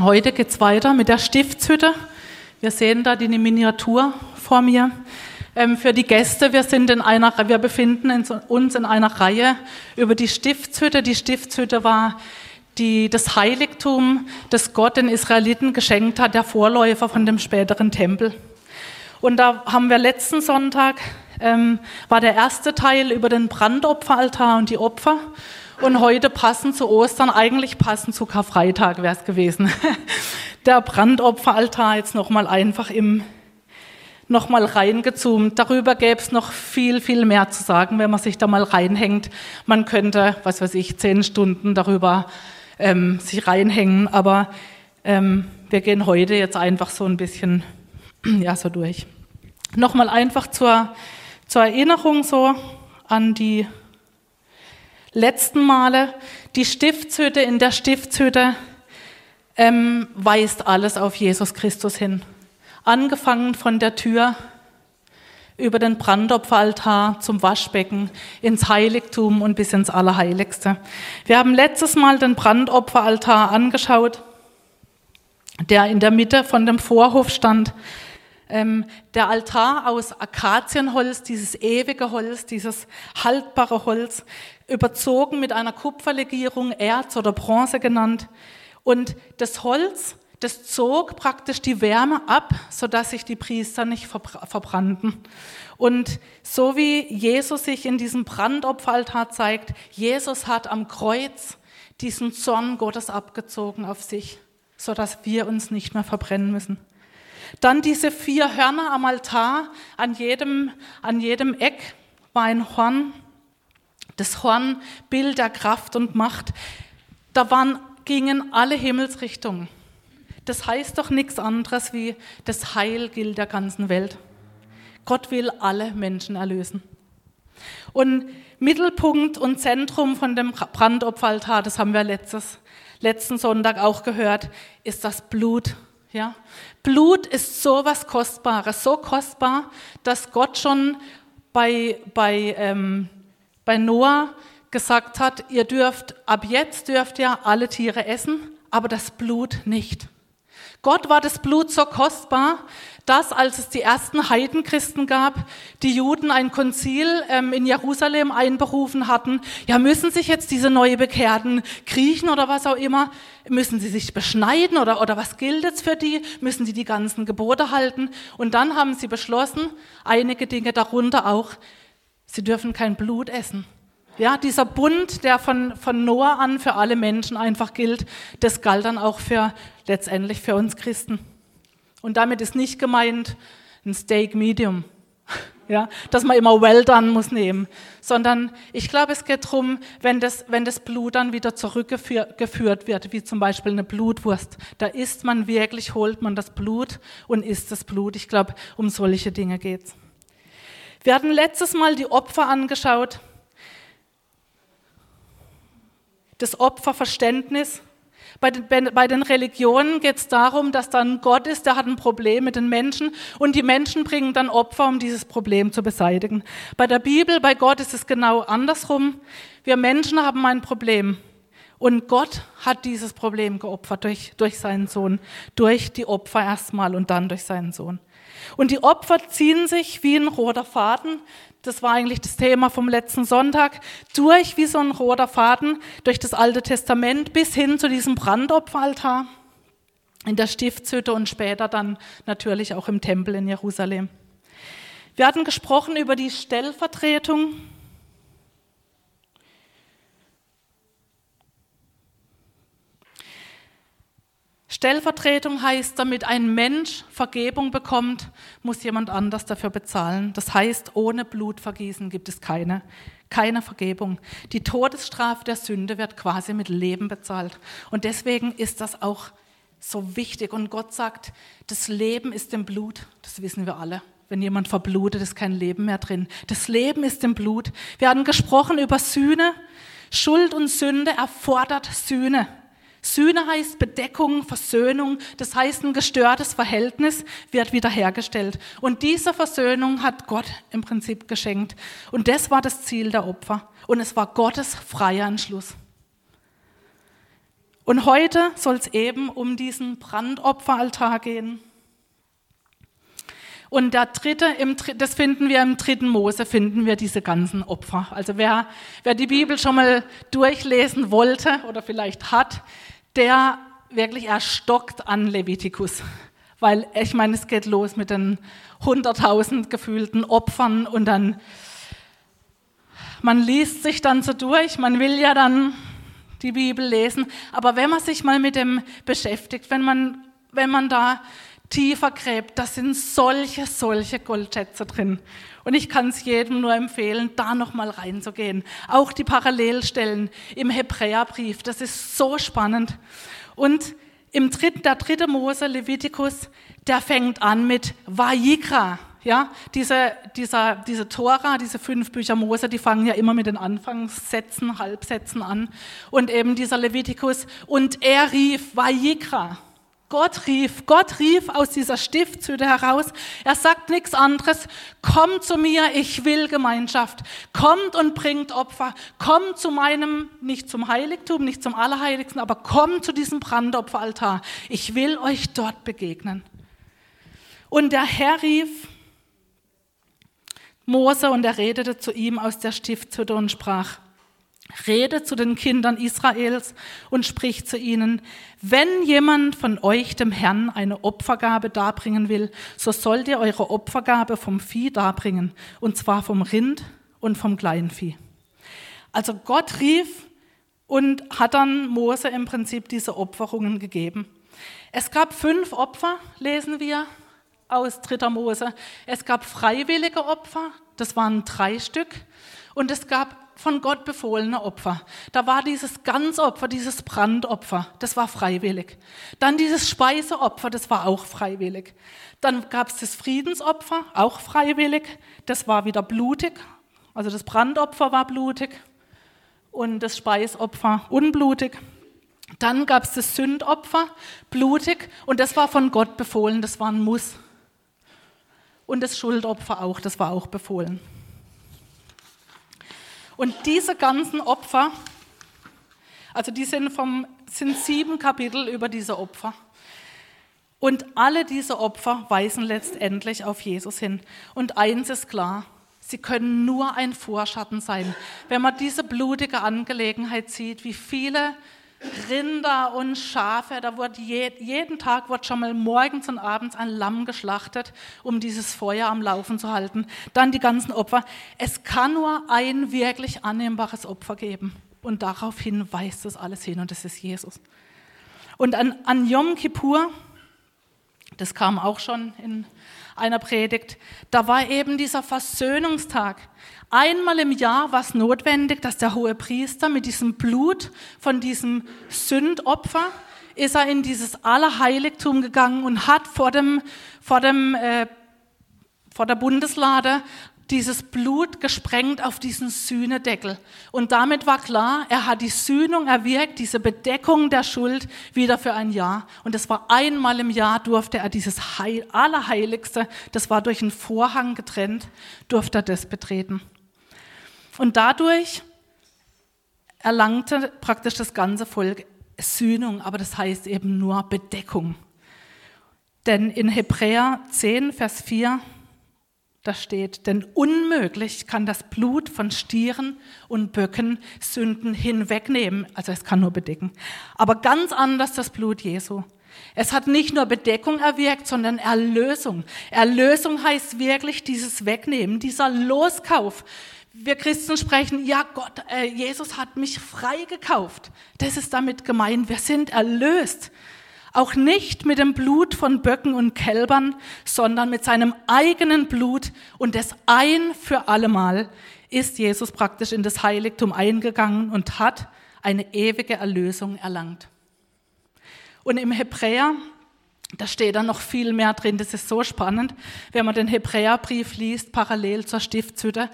Heute geht es weiter mit der Stiftshütte. Wir sehen da die Miniatur vor mir. Ähm, für die Gäste, wir, sind in einer, wir befinden uns in einer Reihe über die Stiftshütte. Die Stiftshütte war die, das Heiligtum, das Gott den Israeliten geschenkt hat, der Vorläufer von dem späteren Tempel. Und da haben wir letzten Sonntag, ähm, war der erste Teil über den Brandopferaltar und die Opfer. Und heute passend zu Ostern, eigentlich passend zu Karfreitag wäre es gewesen. Der Brandopferaltar jetzt nochmal einfach im, nochmal reingezoomt. Darüber gäbe es noch viel, viel mehr zu sagen, wenn man sich da mal reinhängt. Man könnte, was weiß ich, zehn Stunden darüber ähm, sich reinhängen, aber ähm, wir gehen heute jetzt einfach so ein bisschen ja, so durch. Nochmal einfach zur, zur Erinnerung so an die letzten Male. Die Stiftshütte in der Stiftshütte ähm, weist alles auf Jesus Christus hin. Angefangen von der Tür über den Brandopferaltar zum Waschbecken, ins Heiligtum und bis ins Allerheiligste. Wir haben letztes Mal den Brandopferaltar angeschaut, der in der Mitte von dem Vorhof stand. Ähm, der Altar aus Akazienholz, dieses ewige Holz, dieses haltbare Holz, überzogen mit einer Kupferlegierung, Erz oder Bronze genannt. Und das Holz, das zog praktisch die Wärme ab, sodass sich die Priester nicht verbrannten. Und so wie Jesus sich in diesem Brandopferaltar zeigt, Jesus hat am Kreuz diesen Zorn Gottes abgezogen auf sich, sodass wir uns nicht mehr verbrennen müssen. Dann diese vier Hörner am Altar, an jedem, an jedem Eck war ein Horn. Das Horn, Bild der Kraft und Macht. Da waren, gingen alle Himmelsrichtungen. Das heißt doch nichts anderes wie, das Heil gilt der ganzen Welt. Gott will alle Menschen erlösen. Und Mittelpunkt und Zentrum von dem Brandopferaltar, das haben wir letztes, letzten Sonntag auch gehört, ist das Blut ja? Blut ist so was Kostbares, so kostbar, dass Gott schon bei, bei, ähm, bei Noah gesagt hat, ihr dürft, ab jetzt dürft ihr alle Tiere essen, aber das Blut nicht. Gott war das Blut so kostbar, dass, als es die ersten Heidenchristen gab, die Juden ein Konzil ähm, in Jerusalem einberufen hatten. Ja, müssen sich jetzt diese neu Bekehrten kriechen oder was auch immer? Müssen sie sich beschneiden oder, oder was gilt jetzt für die? Müssen sie die ganzen Gebote halten? Und dann haben sie beschlossen, einige Dinge darunter auch, sie dürfen kein Blut essen. Ja, dieser Bund, der von, von Noah an für alle Menschen einfach gilt, das galt dann auch für letztendlich für uns Christen. Und damit ist nicht gemeint ein Steak Medium, ja, dass man immer well done muss nehmen, sondern ich glaube, es geht darum, wenn das, wenn das Blut dann wieder zurückgeführt wird, wie zum Beispiel eine Blutwurst, da isst man wirklich, holt man das Blut und isst das Blut. Ich glaube, um solche Dinge geht's. Wir hatten letztes Mal die Opfer angeschaut, das Opferverständnis. Bei den, bei den Religionen geht es darum, dass dann Gott ist, der hat ein Problem mit den Menschen und die Menschen bringen dann Opfer, um dieses Problem zu beseitigen. Bei der Bibel, bei Gott ist es genau andersrum. Wir Menschen haben ein Problem und Gott hat dieses Problem geopfert durch, durch seinen Sohn, durch die Opfer erstmal und dann durch seinen Sohn. Und die Opfer ziehen sich wie ein roter Faden das war eigentlich das Thema vom letzten Sonntag, durch wie so ein roter Faden durch das Alte Testament bis hin zu diesem Brandopferaltar in der Stiftshütte und später dann natürlich auch im Tempel in Jerusalem. Wir hatten gesprochen über die Stellvertretung Stellvertretung heißt, damit ein Mensch Vergebung bekommt, muss jemand anders dafür bezahlen. Das heißt, ohne Blutvergießen gibt es keine, keine Vergebung. Die Todesstrafe der Sünde wird quasi mit Leben bezahlt. Und deswegen ist das auch so wichtig. Und Gott sagt, das Leben ist im Blut. Das wissen wir alle. Wenn jemand verblutet, ist kein Leben mehr drin. Das Leben ist im Blut. Wir hatten gesprochen über Sühne. Schuld und Sünde erfordert Sühne. Sühne heißt Bedeckung, Versöhnung, das heißt ein gestörtes Verhältnis wird wiederhergestellt. Und diese Versöhnung hat Gott im Prinzip geschenkt. Und das war das Ziel der Opfer. Und es war Gottes freier Entschluss. Und heute soll es eben um diesen Brandopferaltar gehen. Und der dritte, im, das finden wir im dritten Mose, finden wir diese ganzen Opfer. Also wer, wer die Bibel schon mal durchlesen wollte oder vielleicht hat, der wirklich erstockt an Levitikus. Weil ich meine, es geht los mit den 100.000 gefühlten Opfern und dann, man liest sich dann so durch, man will ja dann die Bibel lesen, aber wenn man sich mal mit dem beschäftigt, wenn man, wenn man da tiefer gräbt, da sind solche, solche Goldschätze drin. Und ich kann es jedem nur empfehlen, da nochmal reinzugehen. Auch die Parallelstellen im Hebräerbrief, das ist so spannend. Und im dritten, der dritte Mose, Levitikus, der fängt an mit Vayikra. Ja, diese, dieser, diese Tora, diese fünf Bücher Mose, die fangen ja immer mit den Anfangssätzen, Halbsätzen an. Und eben dieser Levitikus. Und er rief Vayikra. Gott rief, Gott rief aus dieser Stiftshütte heraus. Er sagt nichts anderes. Kommt zu mir, ich will Gemeinschaft. Kommt und bringt Opfer. Kommt zu meinem, nicht zum Heiligtum, nicht zum Allerheiligsten, aber kommt zu diesem Brandopferaltar. Ich will euch dort begegnen. Und der Herr rief Mose und er redete zu ihm aus der Stiftshütte und sprach, Rede zu den Kindern Israels und sprich zu ihnen, wenn jemand von euch dem Herrn eine Opfergabe darbringen will, so sollt ihr eure Opfergabe vom Vieh darbringen, und zwar vom Rind und vom Kleinvieh. Also Gott rief und hat dann Mose im Prinzip diese Opferungen gegeben. Es gab fünf Opfer, lesen wir aus 3. Mose. Es gab freiwillige Opfer, das waren drei Stück. Und es gab von Gott befohlene Opfer. Da war dieses Ganzopfer, dieses Brandopfer, das war freiwillig. Dann dieses Speiseopfer, das war auch freiwillig. Dann gab es das Friedensopfer, auch freiwillig. Das war wieder blutig. Also das Brandopfer war blutig und das Speisopfer unblutig. Dann gab es das Sündopfer, blutig, und das war von Gott befohlen, das war ein Muss. Und das Schuldopfer auch, das war auch befohlen. Und diese ganzen Opfer, also die sind, vom, sind sieben Kapitel über diese Opfer. Und alle diese Opfer weisen letztendlich auf Jesus hin. Und eins ist klar, sie können nur ein Vorschatten sein. Wenn man diese blutige Angelegenheit sieht, wie viele Rinder und Schafe. Da wird je, jeden Tag wird schon mal morgens und abends ein Lamm geschlachtet, um dieses Feuer am Laufen zu halten. Dann die ganzen Opfer. Es kann nur ein wirklich annehmbares Opfer geben. Und daraufhin weist das alles hin und das ist Jesus. Und an, an Yom Kippur, das kam auch schon in einer Predigt, da war eben dieser Versöhnungstag. Einmal im Jahr war es notwendig, dass der hohe Priester mit diesem Blut von diesem Sündopfer ist er in dieses Allerheiligtum gegangen und hat vor dem, vor dem, äh, vor der Bundeslade dieses Blut gesprengt auf diesen Sühnedeckel. Und damit war klar, er hat die Sühnung erwirkt, diese Bedeckung der Schuld wieder für ein Jahr. Und das war einmal im Jahr durfte er dieses Heil, Allerheiligste, das war durch einen Vorhang getrennt, durfte er das betreten. Und dadurch erlangte praktisch das ganze Volk Sühnung, aber das heißt eben nur Bedeckung. Denn in Hebräer 10, Vers 4, da steht, denn unmöglich kann das Blut von Stieren und Böcken Sünden hinwegnehmen, also es kann nur bedecken. Aber ganz anders das Blut Jesu. Es hat nicht nur Bedeckung erwirkt, sondern Erlösung. Erlösung heißt wirklich dieses Wegnehmen, dieser Loskauf wir Christen sprechen, ja Gott, äh, Jesus hat mich frei gekauft. Das ist damit gemeint, wir sind erlöst. Auch nicht mit dem Blut von Böcken und Kälbern, sondern mit seinem eigenen Blut und das ein für allemal ist Jesus praktisch in das Heiligtum eingegangen und hat eine ewige Erlösung erlangt. Und im Hebräer da steht dann noch viel mehr drin. Das ist so spannend, wenn man den Hebräerbrief liest, parallel zur Stiftshütte.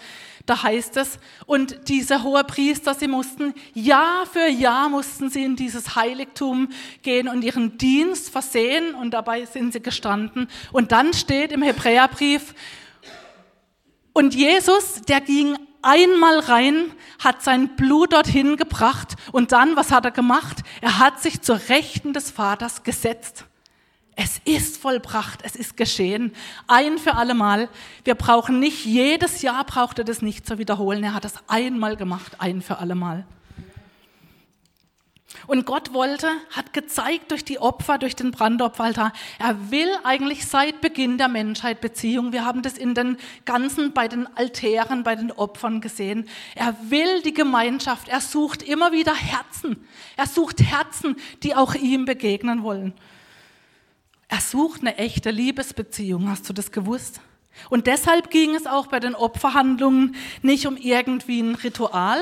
Da heißt es, und diese hohe Priester, sie mussten Jahr für Jahr mussten sie in dieses Heiligtum gehen und ihren Dienst versehen und dabei sind sie gestanden. Und dann steht im Hebräerbrief, und Jesus, der ging einmal rein, hat sein Blut dorthin gebracht und dann, was hat er gemacht? Er hat sich zur Rechten des Vaters gesetzt. Es ist vollbracht, es ist geschehen, ein für allemal. Wir brauchen nicht, jedes Jahr braucht er das nicht zu wiederholen. Er hat es einmal gemacht, ein für allemal. Und Gott wollte, hat gezeigt durch die Opfer, durch den Brandopferaltar, er will eigentlich seit Beginn der Menschheit Beziehung. Wir haben das in den ganzen, bei den Altären, bei den Opfern gesehen. Er will die Gemeinschaft. Er sucht immer wieder Herzen. Er sucht Herzen, die auch ihm begegnen wollen. Er sucht eine echte Liebesbeziehung. Hast du das gewusst? Und deshalb ging es auch bei den Opferhandlungen nicht um irgendwie ein Ritual,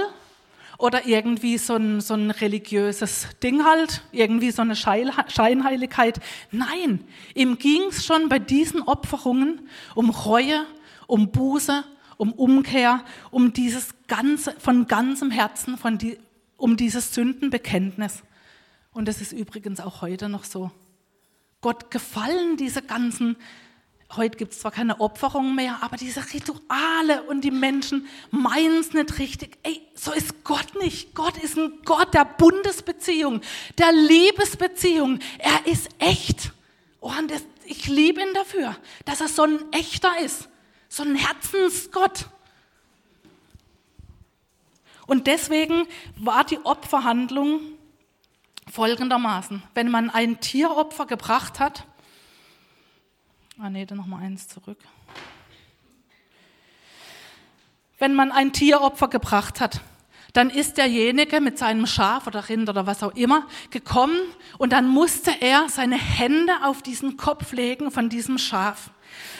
oder irgendwie so ein, so ein religiöses Ding halt, irgendwie so eine Scheinheiligkeit. Nein, ihm ging es schon bei diesen Opferungen um Reue, um Buße, um Umkehr, um dieses ganze, von ganzem Herzen, von die, um dieses Sündenbekenntnis. Und das ist übrigens auch heute noch so. Gott gefallen diese ganzen Heute gibt es zwar keine Opferung mehr, aber diese Rituale und die Menschen meinen es nicht richtig. Ey, so ist Gott nicht. Gott ist ein Gott der Bundesbeziehung, der Liebesbeziehung. Er ist echt. Oh, und das, ich liebe ihn dafür, dass er so ein echter ist, so ein Herzensgott. Und deswegen war die Opferhandlung folgendermaßen. Wenn man ein Tieropfer gebracht hat, Ah nee, dann noch mal eins zurück. Wenn man ein Tieropfer gebracht hat, dann ist derjenige mit seinem Schaf oder Rind oder was auch immer gekommen und dann musste er seine Hände auf diesen Kopf legen von diesem Schaf.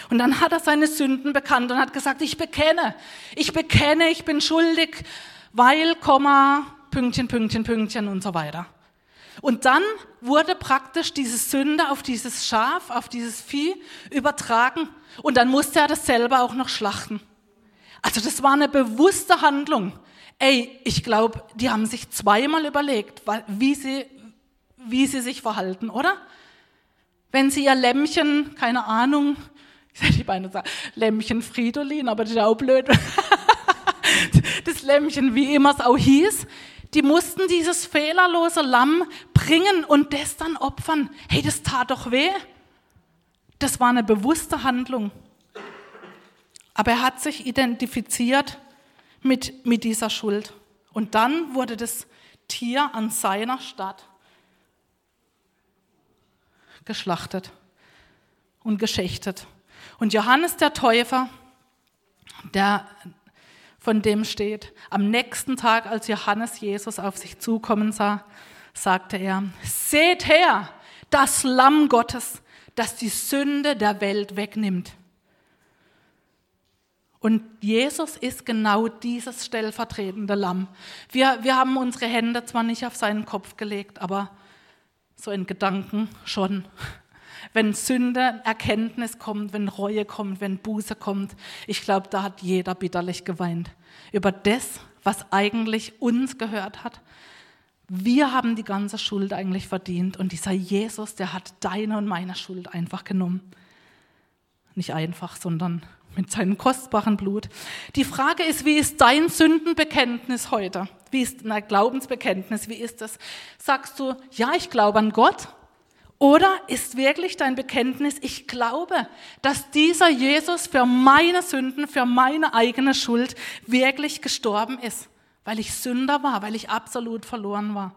Und dann hat er seine Sünden bekannt und hat gesagt, ich bekenne, ich bekenne, ich bin schuldig, weil, Komma, Pünktchen, Pünktchen, Pünktchen und so weiter. Und dann wurde praktisch diese Sünde auf dieses Schaf, auf dieses Vieh übertragen. Und dann musste er das selber auch noch schlachten. Also das war eine bewusste Handlung. Ey, ich glaube, die haben sich zweimal überlegt, wie sie, wie sie sich verhalten, oder? Wenn sie ihr Lämmchen, keine Ahnung, ich hätte die Beine sagen, Lämmchen Fridolin, aber das ist auch blöd. das Lämmchen, wie immer es auch hieß, die mussten dieses fehlerlose Lamm bringen und das dann opfern. Hey, das tat doch weh. Das war eine bewusste Handlung. Aber er hat sich identifiziert mit, mit dieser Schuld. Und dann wurde das Tier an seiner Stadt geschlachtet und geschächtet. Und Johannes der Täufer, der von dem steht, am nächsten Tag, als Johannes Jesus auf sich zukommen sah, sagte er, seht her, das Lamm Gottes, das die Sünde der Welt wegnimmt. Und Jesus ist genau dieses stellvertretende Lamm. Wir, wir haben unsere Hände zwar nicht auf seinen Kopf gelegt, aber so in Gedanken schon wenn Sünde, Erkenntnis kommt, wenn Reue kommt, wenn Buße kommt. Ich glaube, da hat jeder bitterlich geweint über das, was eigentlich uns gehört hat. Wir haben die ganze Schuld eigentlich verdient und dieser Jesus, der hat deine und meine Schuld einfach genommen. Nicht einfach, sondern mit seinem kostbaren Blut. Die Frage ist, wie ist dein Sündenbekenntnis heute? Wie ist dein Glaubensbekenntnis? Wie ist das? Sagst du, ja, ich glaube an Gott? Oder ist wirklich dein Bekenntnis, ich glaube, dass dieser Jesus für meine Sünden, für meine eigene Schuld wirklich gestorben ist, weil ich Sünder war, weil ich absolut verloren war.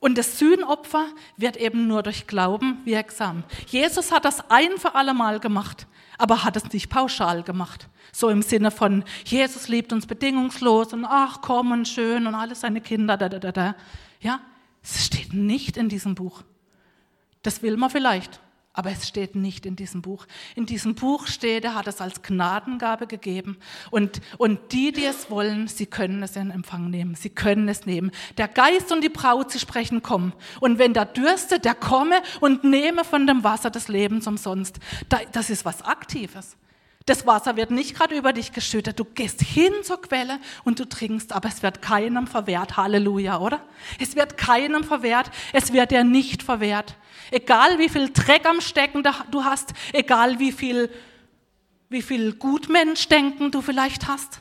Und das Sühnopfer wird eben nur durch Glauben wirksam. Jesus hat das ein für alle Mal gemacht, aber hat es nicht pauschal gemacht. So im Sinne von, Jesus liebt uns bedingungslos und ach komm und schön und alle seine Kinder, da, da, da, da. Ja, es steht nicht in diesem Buch. Das will man vielleicht, aber es steht nicht in diesem Buch. In diesem Buch steht, er hat es als Gnadengabe gegeben. Und, und die, die es wollen, sie können es in Empfang nehmen. Sie können es nehmen. Der Geist und die Braut, sie sprechen, komm. Und wenn der dürstet, der komme und nehme von dem Wasser des Lebens umsonst. Das ist was Aktives. Das Wasser wird nicht gerade über dich geschüttet. Du gehst hin zur Quelle und du trinkst, aber es wird keinem verwehrt. Halleluja, oder? Es wird keinem verwehrt. Es wird dir nicht verwehrt. Egal wie viel Dreck am Stecken du hast, egal wie viel, wie viel Gutmenschdenken du vielleicht hast.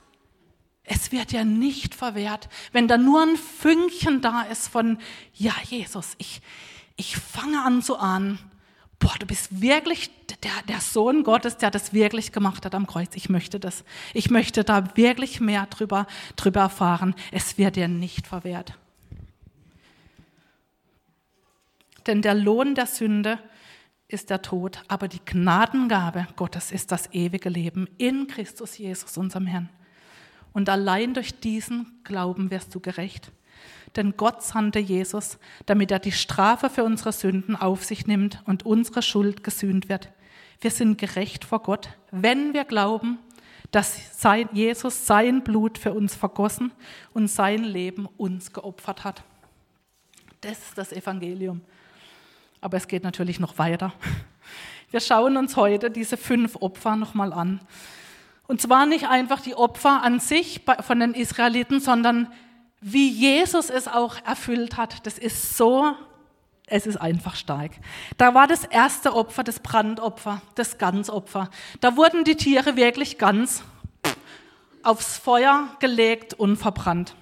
Es wird ja nicht verwehrt, wenn da nur ein Fünkchen da ist von, ja, Jesus, ich, ich fange an zu ahnen, boah, du bist wirklich der, der Sohn Gottes, der das wirklich gemacht hat am Kreuz. Ich möchte das. Ich möchte da wirklich mehr drüber, drüber erfahren. Es wird dir nicht verwehrt. Denn der Lohn der Sünde ist der Tod, aber die Gnadengabe Gottes ist das ewige Leben in Christus Jesus, unserem Herrn. Und allein durch diesen Glauben wirst du gerecht. Denn Gott sandte Jesus, damit er die Strafe für unsere Sünden auf sich nimmt und unsere Schuld gesühnt wird. Wir sind gerecht vor Gott, wenn wir glauben, dass Jesus sein Blut für uns vergossen und sein Leben uns geopfert hat. Das ist das Evangelium. Aber es geht natürlich noch weiter. Wir schauen uns heute diese fünf Opfer nochmal an. Und zwar nicht einfach die Opfer an sich von den Israeliten, sondern wie Jesus es auch erfüllt hat. Das ist so, es ist einfach stark. Da war das erste Opfer, das Brandopfer, das Ganzopfer. Da wurden die Tiere wirklich ganz aufs Feuer gelegt und verbrannt.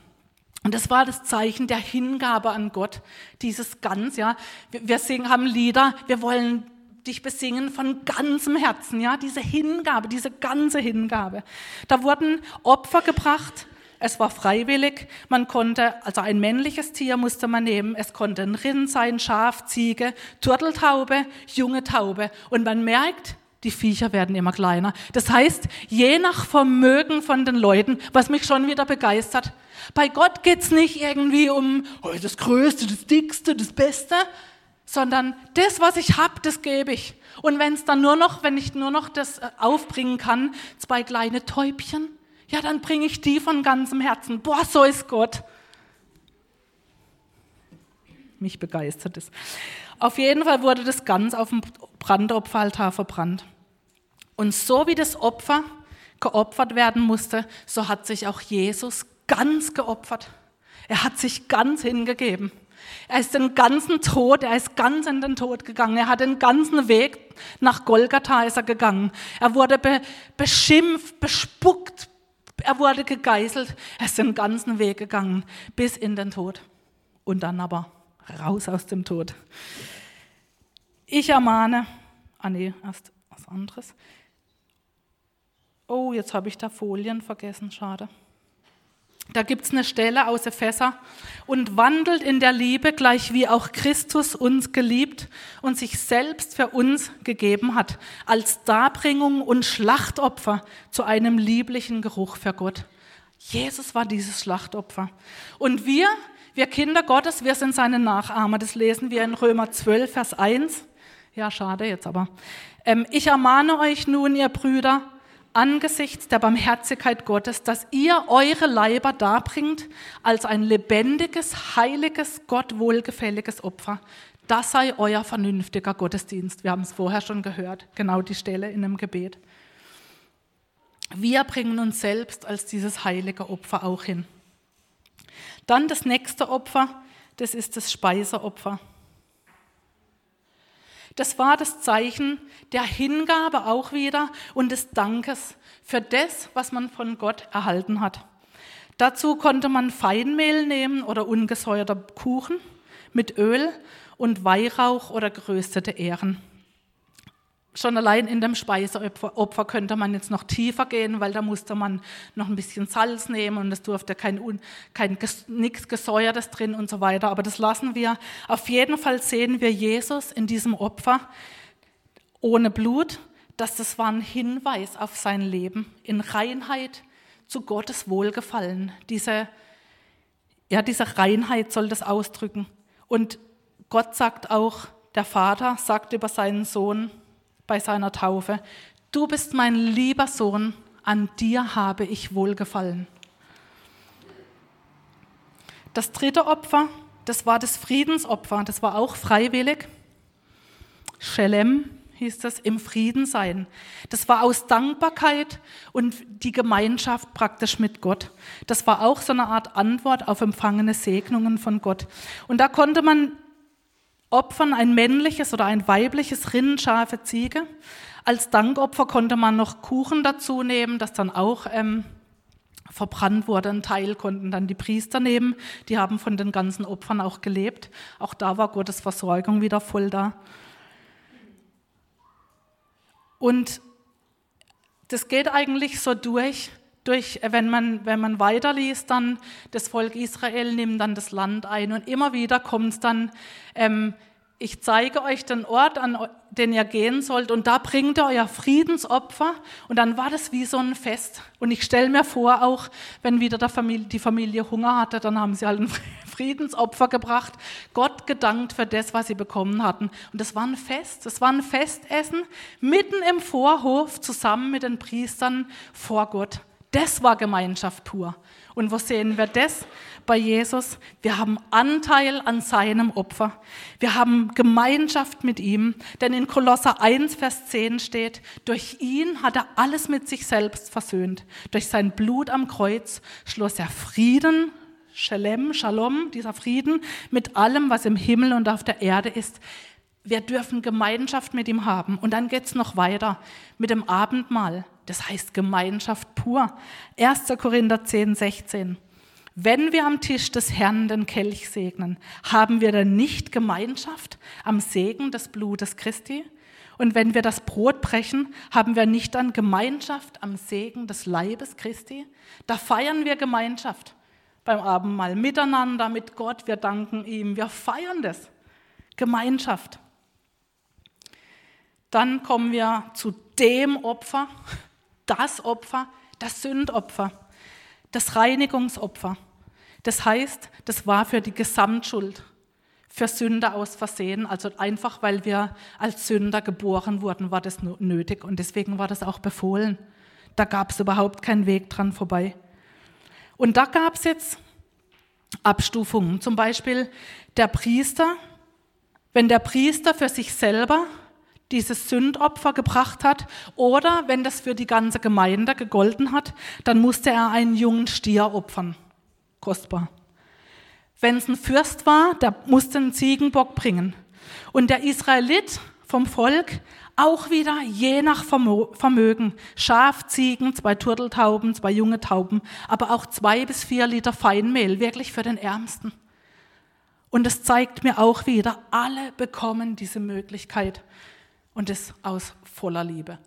Und das war das Zeichen der Hingabe an Gott, dieses Ganz, ja. Wir singen, haben Lieder, wir wollen dich besingen von ganzem Herzen, ja. Diese Hingabe, diese ganze Hingabe. Da wurden Opfer gebracht, es war freiwillig. Man konnte, also ein männliches Tier musste man nehmen. Es konnte ein Rind sein, Schaf, Ziege, Turteltaube, junge Taube. Und man merkt, die Viecher werden immer kleiner. Das heißt, je nach Vermögen von den Leuten, was mich schon wieder begeistert, bei Gott geht's nicht irgendwie um oh, das Größte, das Dickste, das Beste, sondern das, was ich habe, das gebe ich. Und wenn es dann nur noch, wenn ich nur noch das äh, aufbringen kann, zwei kleine Täubchen, ja, dann bringe ich die von ganzem Herzen. Boah, so ist Gott. Mich begeistert es. Auf jeden Fall wurde das ganz auf dem Brandopferaltar verbrannt. Und so wie das Opfer geopfert werden musste, so hat sich auch Jesus ganz geopfert. Er hat sich ganz hingegeben. Er ist den ganzen Tod, er ist ganz in den Tod gegangen. Er hat den ganzen Weg nach Golgatha ist er gegangen. Er wurde be, beschimpft, bespuckt, er wurde gegeißelt. Er ist den ganzen Weg gegangen bis in den Tod. Und dann aber raus aus dem Tod. Ich ermahne, ah nee, erst was anderes. Oh, jetzt habe ich da Folien vergessen, schade. Da gibt es eine Stelle aus Epheser. Und wandelt in der Liebe, gleich wie auch Christus uns geliebt und sich selbst für uns gegeben hat, als Darbringung und Schlachtopfer zu einem lieblichen Geruch für Gott. Jesus war dieses Schlachtopfer. Und wir, wir Kinder Gottes, wir sind seine Nachahmer. Das lesen wir in Römer 12, Vers 1. Ja, schade jetzt aber. Ähm, ich ermahne euch nun, ihr Brüder, angesichts der Barmherzigkeit Gottes, dass ihr eure Leiber darbringt als ein lebendiges, heiliges, Gott wohlgefälliges Opfer. Das sei euer vernünftiger Gottesdienst. Wir haben es vorher schon gehört, genau die Stelle in dem Gebet. Wir bringen uns selbst als dieses heilige Opfer auch hin. Dann das nächste Opfer, das ist das Speiseopfer. Das war das Zeichen der Hingabe auch wieder und des Dankes für das, was man von Gott erhalten hat. Dazu konnte man Feinmehl nehmen oder ungesäuerter Kuchen mit Öl und Weihrauch oder geröstete Ähren schon allein in dem Speiseopfer könnte man jetzt noch tiefer gehen, weil da musste man noch ein bisschen Salz nehmen und es durfte kein, kein nichts Gesäuertes drin und so weiter. Aber das lassen wir. Auf jeden Fall sehen wir Jesus in diesem Opfer ohne Blut, dass das war ein Hinweis auf sein Leben in Reinheit zu Gottes Wohlgefallen. Diese, ja, diese Reinheit soll das ausdrücken. Und Gott sagt auch, der Vater sagt über seinen Sohn, bei seiner Taufe, du bist mein lieber Sohn, an dir habe ich wohlgefallen. Das dritte Opfer, das war das Friedensopfer, das war auch freiwillig. Shalem hieß das, im Frieden sein. Das war aus Dankbarkeit und die Gemeinschaft praktisch mit Gott. Das war auch so eine Art Antwort auf empfangene Segnungen von Gott. Und da konnte man opfern, ein männliches oder ein weibliches Rind, Schafe, Ziege. Als Dankopfer konnte man noch Kuchen dazu nehmen, das dann auch ähm, verbrannt wurde. Ein Teil konnten dann die Priester nehmen. Die haben von den ganzen Opfern auch gelebt. Auch da war Gottes Versorgung wieder voll da. Und das geht eigentlich so durch, durch wenn, man, wenn man weiterliest, dann das Volk Israel nimmt dann das Land ein und immer wieder kommt es dann, ähm, ich zeige euch den Ort, an den ihr gehen sollt, und da bringt ihr euer Friedensopfer. Und dann war das wie so ein Fest. Und ich stelle mir vor, auch wenn wieder Familie, die Familie Hunger hatte, dann haben sie halt ein Friedensopfer gebracht, Gott gedankt für das, was sie bekommen hatten. Und das war ein Fest, das war ein Festessen mitten im Vorhof zusammen mit den Priestern vor Gott. Das war Gemeinschaft pur. Und wo sehen wir das? bei Jesus. Wir haben Anteil an seinem Opfer. Wir haben Gemeinschaft mit ihm. Denn in Kolosser 1, Vers 10 steht, durch ihn hat er alles mit sich selbst versöhnt. Durch sein Blut am Kreuz schloss er Frieden, Shalem, Shalom, dieser Frieden mit allem, was im Himmel und auf der Erde ist. Wir dürfen Gemeinschaft mit ihm haben. Und dann geht's noch weiter mit dem Abendmahl. Das heißt Gemeinschaft pur. 1. Korinther 10, 16. Wenn wir am Tisch des Herrn den Kelch segnen, haben wir dann nicht Gemeinschaft am Segen des Blutes Christi? Und wenn wir das Brot brechen, haben wir nicht dann Gemeinschaft am Segen des Leibes Christi? Da feiern wir Gemeinschaft beim Abendmahl miteinander, mit Gott. Wir danken ihm. Wir feiern das. Gemeinschaft. Dann kommen wir zu dem Opfer, das Opfer, das Sündopfer das Reinigungsopfer. Das heißt, das war für die Gesamtschuld, für Sünder aus Versehen. Also einfach, weil wir als Sünder geboren wurden, war das nötig und deswegen war das auch befohlen. Da gab es überhaupt keinen Weg dran vorbei. Und da gab es jetzt Abstufungen. Zum Beispiel der Priester, wenn der Priester für sich selber dieses Sündopfer gebracht hat oder wenn das für die ganze Gemeinde gegolten hat, dann musste er einen jungen Stier opfern. Kostbar. Wenn es ein Fürst war, der musste einen Ziegenbock bringen. Und der Israelit vom Volk auch wieder je nach Vermögen. Schaf, Ziegen, zwei Turteltauben, zwei junge Tauben, aber auch zwei bis vier Liter Feinmehl, wirklich für den Ärmsten. Und es zeigt mir auch wieder, alle bekommen diese Möglichkeit und es aus voller Liebe.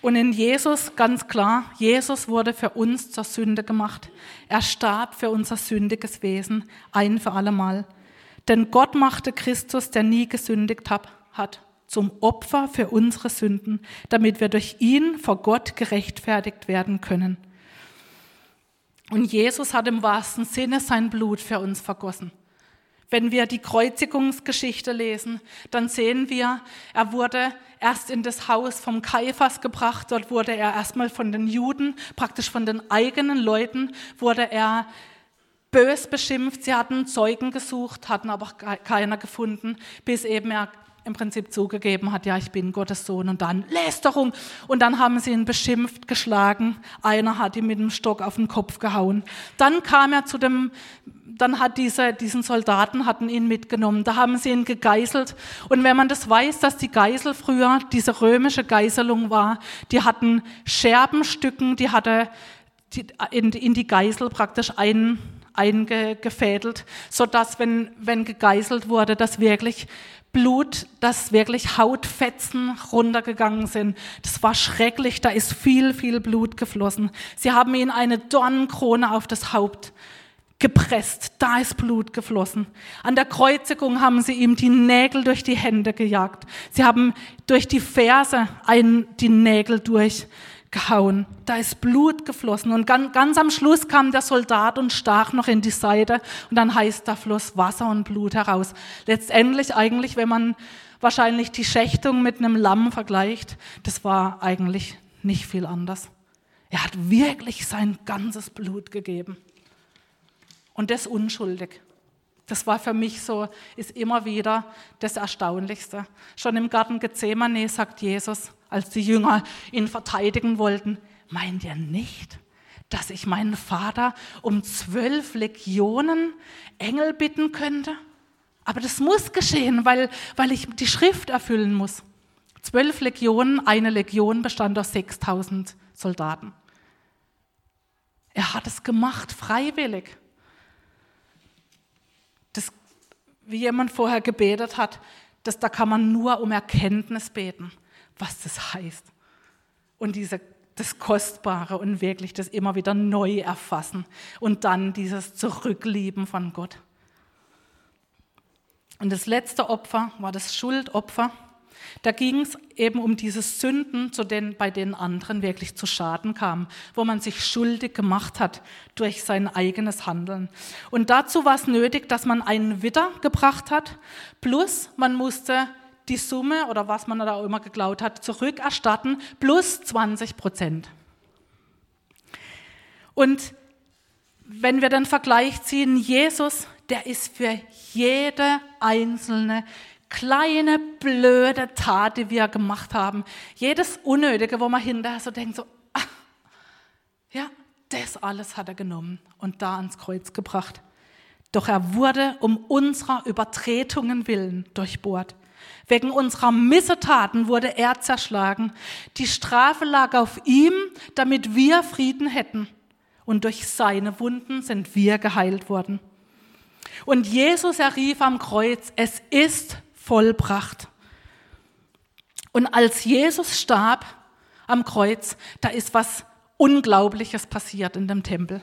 Und in Jesus ganz klar, Jesus wurde für uns zur Sünde gemacht. Er starb für unser sündiges Wesen ein für allemal. Denn Gott machte Christus, der nie gesündigt hat, zum Opfer für unsere Sünden, damit wir durch ihn vor Gott gerechtfertigt werden können. Und Jesus hat im wahrsten Sinne sein Blut für uns vergossen. Wenn wir die Kreuzigungsgeschichte lesen, dann sehen wir, er wurde erst in das Haus vom Kaiphas gebracht. Dort wurde er erstmal von den Juden, praktisch von den eigenen Leuten, wurde er bös beschimpft. Sie hatten Zeugen gesucht, hatten aber keiner gefunden, bis eben er im Prinzip zugegeben hat, ja, ich bin Gottes Sohn und dann Lästerung. Und dann haben sie ihn beschimpft, geschlagen. Einer hat ihm mit dem Stock auf den Kopf gehauen. Dann kam er zu dem, dann hat diese, diesen Soldaten hatten ihn mitgenommen. Da haben sie ihn gegeißelt. Und wenn man das weiß, dass die Geisel früher diese römische Geiselung war, die hatten Scherbenstücken, die hatte in, in die Geisel praktisch ein, eingefädelt, sodass, wenn, wenn gegeißelt wurde, das wirklich Blut, dass wirklich Hautfetzen runtergegangen sind. Das war schrecklich, da ist viel, viel Blut geflossen. Sie haben ihnen eine Dornenkrone auf das Haupt gepresst, da ist Blut geflossen. An der Kreuzigung haben sie ihm die Nägel durch die Hände gejagt. Sie haben durch die Ferse ein, die Nägel durch gehauen. Da ist Blut geflossen. Und ganz, ganz am Schluss kam der Soldat und stach noch in die Seite. Und dann heißt, da floss Wasser und Blut heraus. Letztendlich eigentlich, wenn man wahrscheinlich die Schächtung mit einem Lamm vergleicht, das war eigentlich nicht viel anders. Er hat wirklich sein ganzes Blut gegeben. Und das unschuldig. Das war für mich so, ist immer wieder das Erstaunlichste. Schon im Garten Gethsemane sagt Jesus, als die Jünger ihn verteidigen wollten, meint ihr nicht, dass ich meinen Vater um zwölf Legionen Engel bitten könnte? Aber das muss geschehen, weil, weil ich die Schrift erfüllen muss. Zwölf Legionen, eine Legion bestand aus 6000 Soldaten. Er hat es gemacht, freiwillig. Das, wie jemand vorher gebetet hat, das, da kann man nur um Erkenntnis beten, was das heißt. Und diese, das Kostbare und wirklich das immer wieder neu erfassen und dann dieses Zurücklieben von Gott. Und das letzte Opfer war das Schuldopfer. Da ging es eben um diese Sünden, zu denen bei den anderen wirklich zu Schaden kam, wo man sich schuldig gemacht hat durch sein eigenes Handeln. Und dazu war es nötig, dass man einen Widder gebracht hat, plus man musste die Summe oder was man da auch immer geklaut hat, zurückerstatten, plus 20 Prozent. Und wenn wir den Vergleich ziehen, Jesus, der ist für jede einzelne kleine blöde Tat, die wir gemacht haben, jedes Unnötige, wo man hinterher so denkt, so, ach, ja, das alles hat er genommen und da ans Kreuz gebracht. Doch er wurde um unserer Übertretungen willen durchbohrt. Wegen unserer Missetaten wurde er zerschlagen. Die Strafe lag auf ihm, damit wir Frieden hätten. Und durch seine Wunden sind wir geheilt worden. Und Jesus errief am Kreuz, es ist vollbracht. Und als Jesus starb am Kreuz, da ist was Unglaubliches passiert in dem Tempel.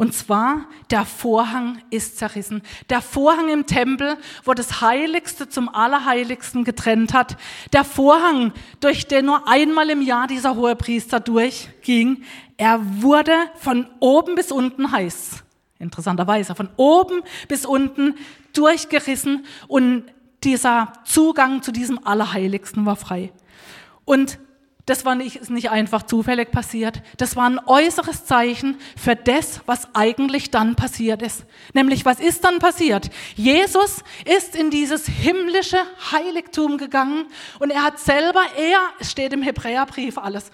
Und zwar, der Vorhang ist zerrissen. Der Vorhang im Tempel, wo das Heiligste zum Allerheiligsten getrennt hat. Der Vorhang, durch den nur einmal im Jahr dieser hohe Priester durchging. Er wurde von oben bis unten heiß. Interessanterweise, von oben bis unten durchgerissen und dieser Zugang zu diesem Allerheiligsten war frei. Und das war nicht, ist nicht einfach zufällig passiert. Das war ein äußeres Zeichen für das, was eigentlich dann passiert ist. Nämlich, was ist dann passiert? Jesus ist in dieses himmlische Heiligtum gegangen und er hat selber, er, steht im Hebräerbrief alles,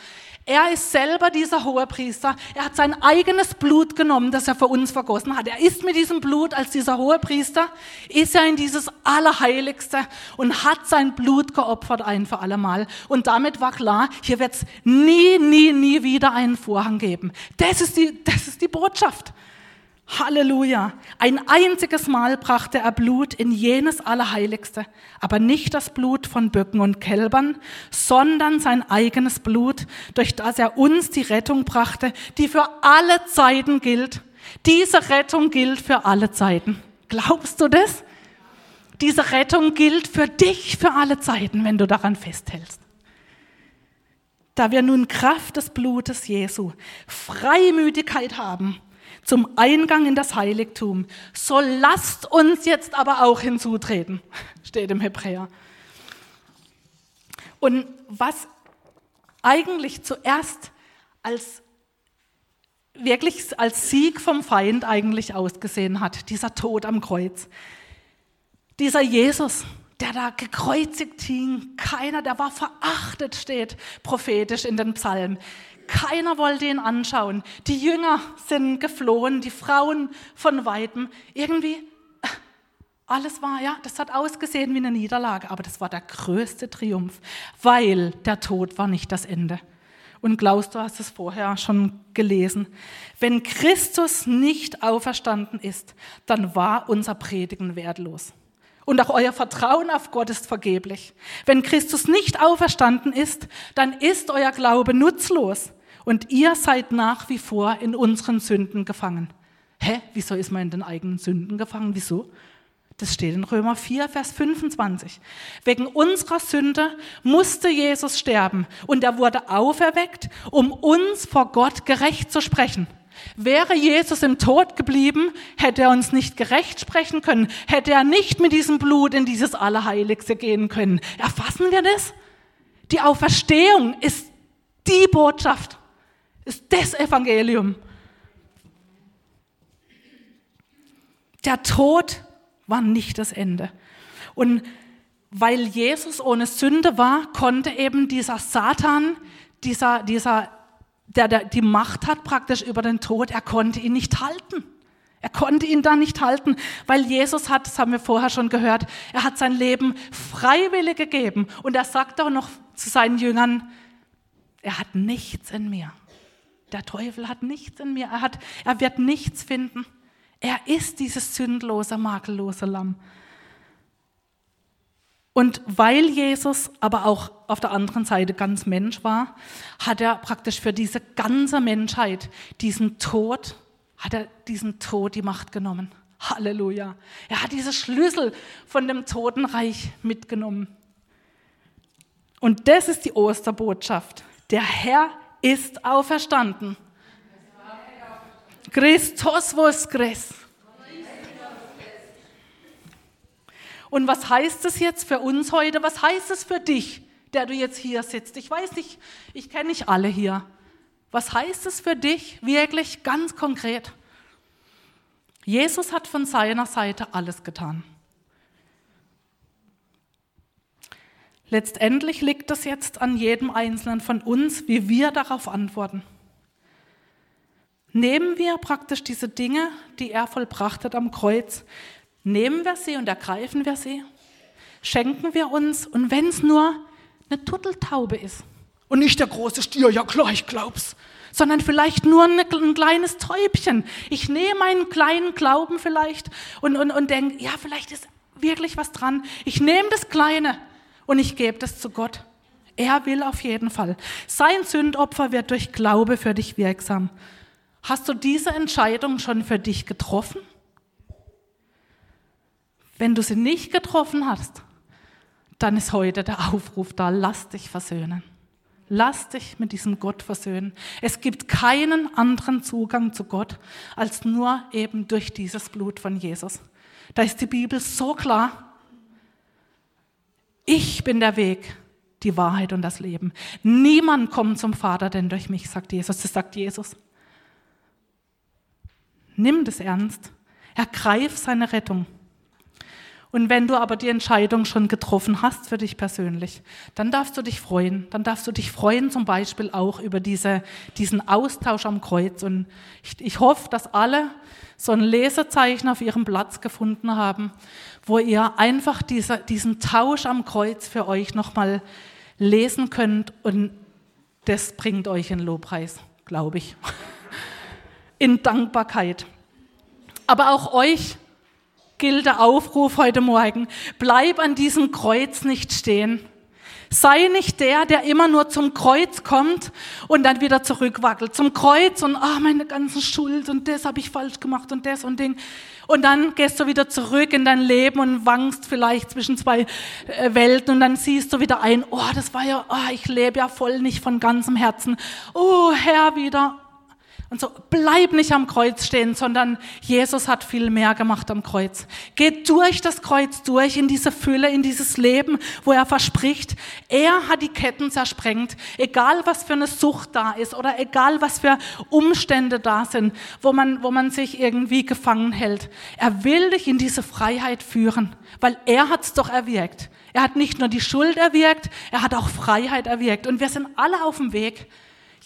er ist selber dieser hohe Priester. Er hat sein eigenes Blut genommen, das er für uns vergossen hat. Er ist mit diesem Blut als dieser hohe Priester, ist er in dieses Allerheiligste und hat sein Blut geopfert ein für allemal. Und damit war klar, hier wird es nie, nie, nie wieder einen Vorhang geben. Das ist die, das ist die Botschaft. Halleluja. Ein einziges Mal brachte er Blut in jenes Allerheiligste, aber nicht das Blut von Böcken und Kälbern, sondern sein eigenes Blut, durch das er uns die Rettung brachte, die für alle Zeiten gilt. Diese Rettung gilt für alle Zeiten. Glaubst du das? Diese Rettung gilt für dich für alle Zeiten, wenn du daran festhältst. Da wir nun Kraft des Blutes Jesu Freimütigkeit haben, zum Eingang in das Heiligtum. So lasst uns jetzt aber auch hinzutreten, steht im Hebräer. Und was eigentlich zuerst als wirklich als Sieg vom Feind eigentlich ausgesehen hat, dieser Tod am Kreuz. Dieser Jesus, der da gekreuzigt hing, keiner, der war verachtet, steht prophetisch in den Psalmen. Keiner wollte ihn anschauen. Die Jünger sind geflohen, die Frauen von weitem. Irgendwie, äh, alles war, ja, das hat ausgesehen wie eine Niederlage, aber das war der größte Triumph, weil der Tod war nicht das Ende. Und Klaus, du hast es vorher schon gelesen. Wenn Christus nicht auferstanden ist, dann war unser Predigen wertlos. Und auch euer Vertrauen auf Gott ist vergeblich. Wenn Christus nicht auferstanden ist, dann ist euer Glaube nutzlos und ihr seid nach wie vor in unseren Sünden gefangen. Hä? Wieso ist man in den eigenen Sünden gefangen? Wieso? Das steht in Römer 4, Vers 25. Wegen unserer Sünde musste Jesus sterben und er wurde auferweckt, um uns vor Gott gerecht zu sprechen. Wäre Jesus im Tod geblieben, hätte er uns nicht gerecht sprechen können, hätte er nicht mit diesem Blut in dieses Allerheiligste gehen können. Erfassen wir das? Die Auferstehung ist die Botschaft ist das Evangelium. Der Tod war nicht das Ende. Und weil Jesus ohne Sünde war, konnte eben dieser Satan, dieser, dieser, der, der die Macht hat praktisch über den Tod, er konnte ihn nicht halten. Er konnte ihn da nicht halten, weil Jesus hat, das haben wir vorher schon gehört, er hat sein Leben freiwillig gegeben. Und er sagt auch noch zu seinen Jüngern, er hat nichts in mir. Der Teufel hat nichts in mir. Er, hat, er wird nichts finden. Er ist dieses sündlose, makellose Lamm. Und weil Jesus aber auch auf der anderen Seite ganz Mensch war, hat er praktisch für diese ganze Menschheit diesen Tod, hat er diesen Tod die Macht genommen. Halleluja. Er hat diese Schlüssel von dem Totenreich mitgenommen. Und das ist die Osterbotschaft. Der Herr ist auferstanden. Christos vos Christ. Und was heißt es jetzt für uns heute? Was heißt es für dich, der du jetzt hier sitzt? Ich weiß nicht, ich kenne nicht alle hier. Was heißt es für dich wirklich ganz konkret? Jesus hat von seiner Seite alles getan. Letztendlich liegt es jetzt an jedem Einzelnen von uns, wie wir darauf antworten. Nehmen wir praktisch diese Dinge, die er vollbracht hat am Kreuz, Nehmen wir sie und ergreifen wir sie, schenken wir uns und wenn es nur eine Turteltaube ist und nicht der große Stier, ja klar, ich glaub's, sondern vielleicht nur ein, ein kleines Täubchen. Ich nehme meinen kleinen Glauben vielleicht und, und, und denke, ja, vielleicht ist wirklich was dran. Ich nehme das Kleine und ich gebe das zu Gott. Er will auf jeden Fall. Sein Sündopfer wird durch Glaube für dich wirksam. Hast du diese Entscheidung schon für dich getroffen? Wenn du sie nicht getroffen hast, dann ist heute der Aufruf da, lass dich versöhnen. Lass dich mit diesem Gott versöhnen. Es gibt keinen anderen Zugang zu Gott als nur eben durch dieses Blut von Jesus. Da ist die Bibel so klar. Ich bin der Weg, die Wahrheit und das Leben. Niemand kommt zum Vater denn durch mich, sagt Jesus. Das sagt Jesus. Nimm das ernst. Ergreif seine Rettung. Und wenn du aber die Entscheidung schon getroffen hast für dich persönlich, dann darfst du dich freuen. Dann darfst du dich freuen zum Beispiel auch über diese, diesen Austausch am Kreuz. Und ich, ich hoffe, dass alle so ein Lesezeichen auf ihrem Platz gefunden haben, wo ihr einfach diese, diesen Tausch am Kreuz für euch nochmal lesen könnt. Und das bringt euch in Lobpreis, glaube ich. In Dankbarkeit. Aber auch euch gilt der Aufruf heute Morgen, bleib an diesem Kreuz nicht stehen. Sei nicht der, der immer nur zum Kreuz kommt und dann wieder zurückwackelt. Zum Kreuz und ah, meine ganzen Schuld und das habe ich falsch gemacht und das und Ding. Und dann gehst du wieder zurück in dein Leben und wankst vielleicht zwischen zwei äh, Welten und dann siehst du wieder ein, oh, das war ja, oh, ich lebe ja voll nicht von ganzem Herzen. Oh, Herr, wieder. Und so, bleib nicht am Kreuz stehen, sondern Jesus hat viel mehr gemacht am Kreuz. Geh durch das Kreuz durch, in diese Fülle, in dieses Leben, wo er verspricht, er hat die Ketten zersprengt. Egal, was für eine Sucht da ist oder egal, was für Umstände da sind, wo man, wo man sich irgendwie gefangen hält. Er will dich in diese Freiheit führen, weil er hat's doch erwirkt. Er hat nicht nur die Schuld erwirkt, er hat auch Freiheit erwirkt. Und wir sind alle auf dem Weg.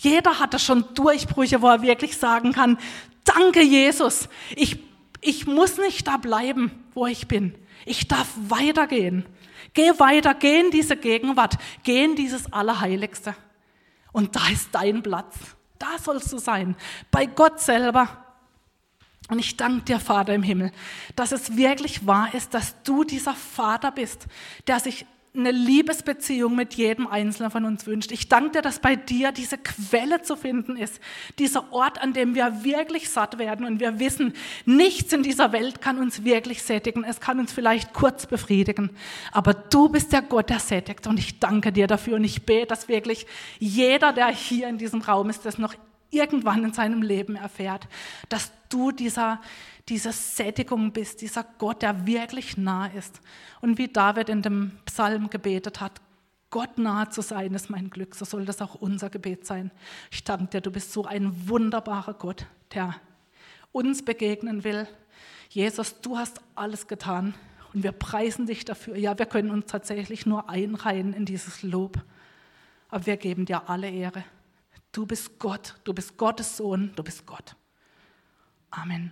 Jeder hatte schon Durchbrüche, wo er wirklich sagen kann, danke Jesus, ich, ich muss nicht da bleiben, wo ich bin. Ich darf weitergehen. Geh weiter, geh in diese Gegenwart, geh in dieses Allerheiligste. Und da ist dein Platz. Da sollst du sein. Bei Gott selber. Und ich danke dir, Vater im Himmel, dass es wirklich wahr ist, dass du dieser Vater bist, der sich eine Liebesbeziehung mit jedem Einzelnen von uns wünscht. Ich danke dir, dass bei dir diese Quelle zu finden ist, dieser Ort, an dem wir wirklich satt werden und wir wissen, nichts in dieser Welt kann uns wirklich sättigen. Es kann uns vielleicht kurz befriedigen, aber du bist der Gott, der sättigt und ich danke dir dafür und ich bete, dass wirklich jeder, der hier in diesem Raum ist, das noch irgendwann in seinem Leben erfährt, dass du dieser diese Sättigung bist, dieser Gott, der wirklich nah ist. Und wie David in dem Psalm gebetet hat, Gott nahe zu sein ist mein Glück, so soll das auch unser Gebet sein. Ich danke dir, du bist so ein wunderbarer Gott, der uns begegnen will. Jesus, du hast alles getan und wir preisen dich dafür. Ja, wir können uns tatsächlich nur einreihen in dieses Lob, aber wir geben dir alle Ehre. Du bist Gott, du bist Gottes Sohn, du bist Gott. Amen.